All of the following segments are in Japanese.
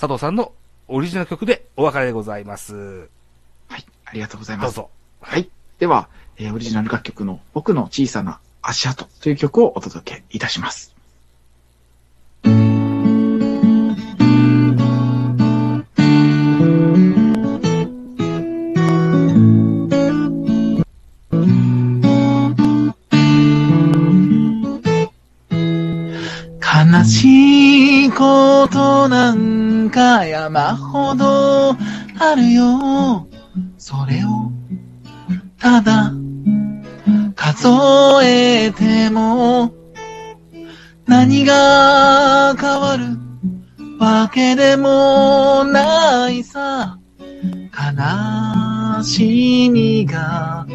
佐藤さんのオリジナル曲でお別れでございます。はい。ありがとうございます。どうぞ。はい。では、えーオリジナル楽曲の僕の小さな足跡という曲をお届けいたします。しいことなんか山ほどあるよ。それをただ数えても何が変わるわけでもないさ。悲しみが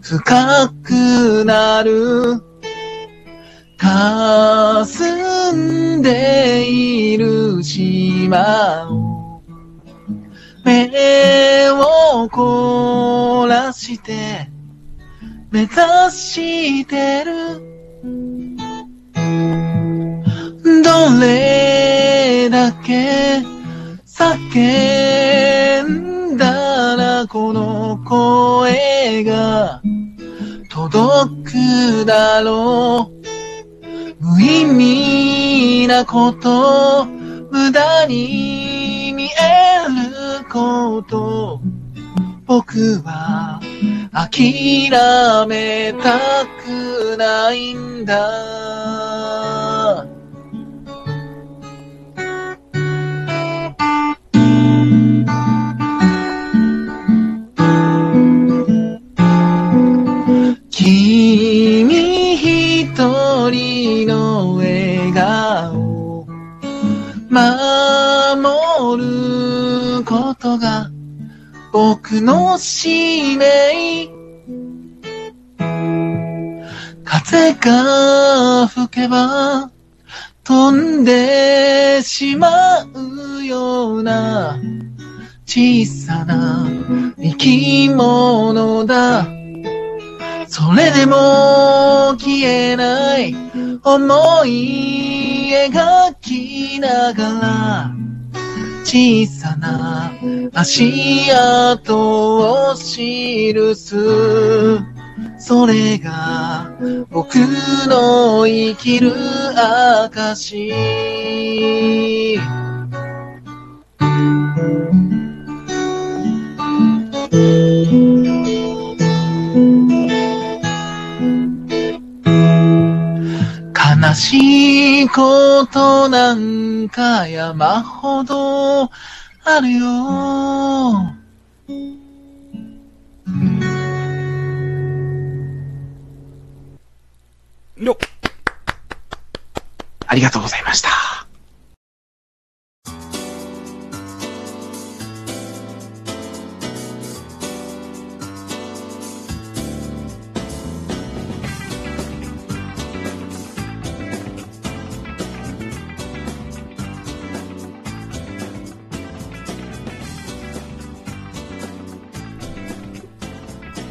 深くなる。霞んでいる島目を凝らして目指してる。どれだけ叫んだらこの声が届くだろう。無意味。なこと、無駄に見えること、僕は諦めたくないんだ。僕の使命風が吹けば飛んでしまうような小さな生き物だ。それでも消えない思い描きながら小さな足跡を記す。それが僕の生きる証悲しいことなんか山ほどあるよ。よっありがとうございました。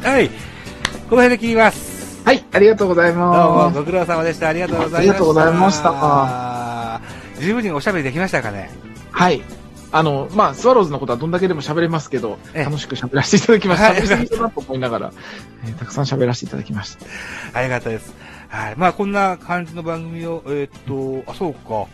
はい。この辺で切ります。はい、ありがとうございどうもます。ご苦労様でした。ありがとうございました。ありがとうございました十分におしゃべりできましたかね？はい。あの、まあ、スワローズのことはどんだけでも喋れますけど、ええ楽しく喋らせていただきました。はい喋りすぎだなと思いながら、えーたくさん喋らせていただきました。ありがたいです。はい。まあ、こんな感じの番組を、えーっと、あ、そうか。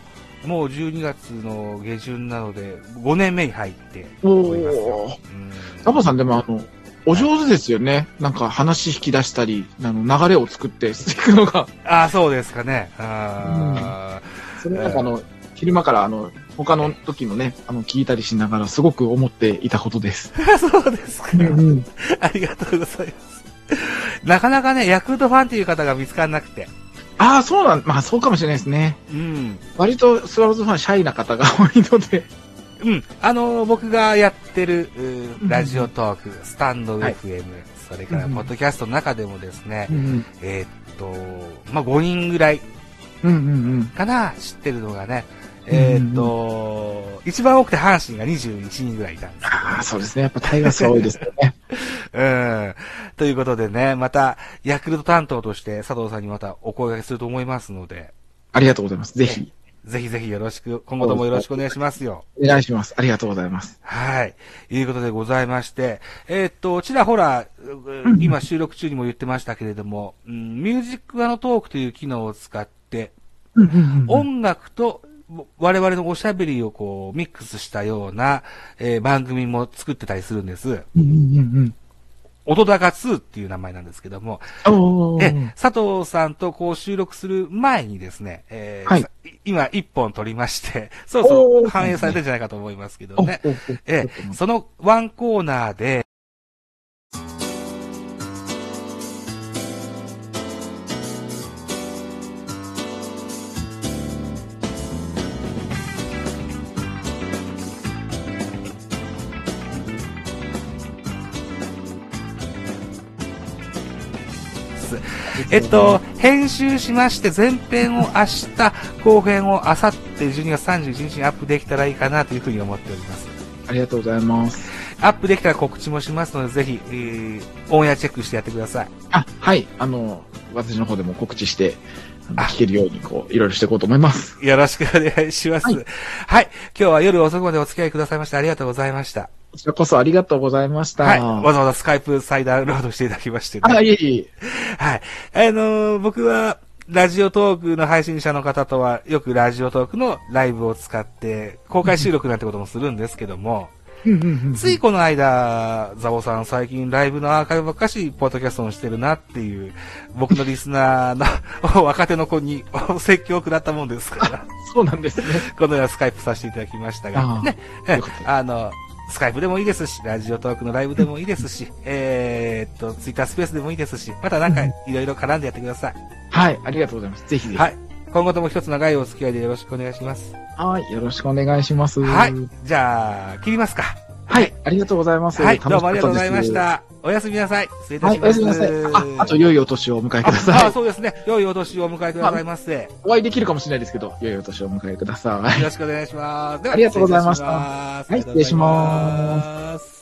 もう12月の下旬なので、5年目に入っておりますよ。うんタボさんでもあの、お上手ですよね。なんか話引き出したり、あの、流れを作ってしていくのが。あ、そうですかね。あそれなんかあの、昼間からあの、他の時のね、あの、聞いたりしながらすごく思っていたことです。ー そうですか。うん。ありがとうございます。なかなかね、ヤクルトファンっていう方が見つからなくて。ああ、そうなん、まあそうかもしれないですね。うん。割とスワローズファンシャイな方が多いので。うん。あのー僕がやってる、ラジオトーク、スタンドはい FM、それから、うんポッドキャストの中でもですね、うんえーっと、まあ、5人ぐらいうんうんかな、知ってるのがね、えーっと、一番多くて阪神が21人ぐらいいたんですああ、そうですね。やっぱタイガースは多いですよね。うん。ということでね、また、ヤクルト担当として佐藤さんにまたお声掛けすると思いますので、ありがとうございます。ぜひ。ぜひぜひよろしく、今後ともよろしくお願いしますよ。お願いします。ありがとうございます。はい。いうことでございまして、えーっと、ちらほら、ん今収録中にも言ってましたけれども、うん、ミュージックアのトークという機能を使って、音楽と我々のおしゃべりをこうミックスしたような、えー番組も作ってたりするんです。うんうんうん音高2っていう名前なんですけども、え、佐藤さんとこう収録する前にですね、えーはい。さ今一本撮りまして、そろそろおー。反映されてるんじゃないかと思いますけどおね。ええ、そのワンコーナーで、えっと、編集しまして、前編を明日、後編を明後日12月31日にアップできたらいいかなというふうに思っております。ありがとうございます。アップできたら告知もしますので、ぜひ、えー、オンエアチェックしてやってください。あ、はい。あの、私の方でも告知して、聞けるように、こう、いろいろしていこうと思います。よろしくお願いします。ははいい。今日は夜遅くまでお付き合いくださいましてありがとうございました。こちらこそありがとうございました。はい。わざわざスカイプ再ダウンロードしていただきましてね。あ、いえいえ。はい。あのー僕は、ラジオトークの配信者の方とは、よくラジオトークのライブを使って、公開収録なんてこともするんですけども、ついこの間、ザボさん最近ライブのアーカイブばっかし、ポッドキャストをしてるなっていう、僕のリスナーの 若手の子にお説教を食らったもんですから、そうなんですね。このようなスカイプさせていただきましたがね、あの、スカイプでもいいですし、ラジオトークのライブでもいいですし、えーっと、ツイッタースペースでもいいですし、またなんかいろいろ絡んでやってください。はい。ありがとうございます。ぜひぜひ。はい。今後とも一つ長いお付き合いでよろしくお願いします。はい。よろしくお願いします。はい。じゃあ、切りますか。はい。ありがとうございます。はい。どうもありがとうございましたた。おやすみなさい。失礼いたです。はい。おやすみなさい。あ、あと良いお年をお迎えください。ああ、そうですね。良いお年をお迎えくださいませ。よお会いできるかもしれないですけど、良いお年をお迎えください。ろしくお願いします。ではありがとうございましたはい失礼しますす。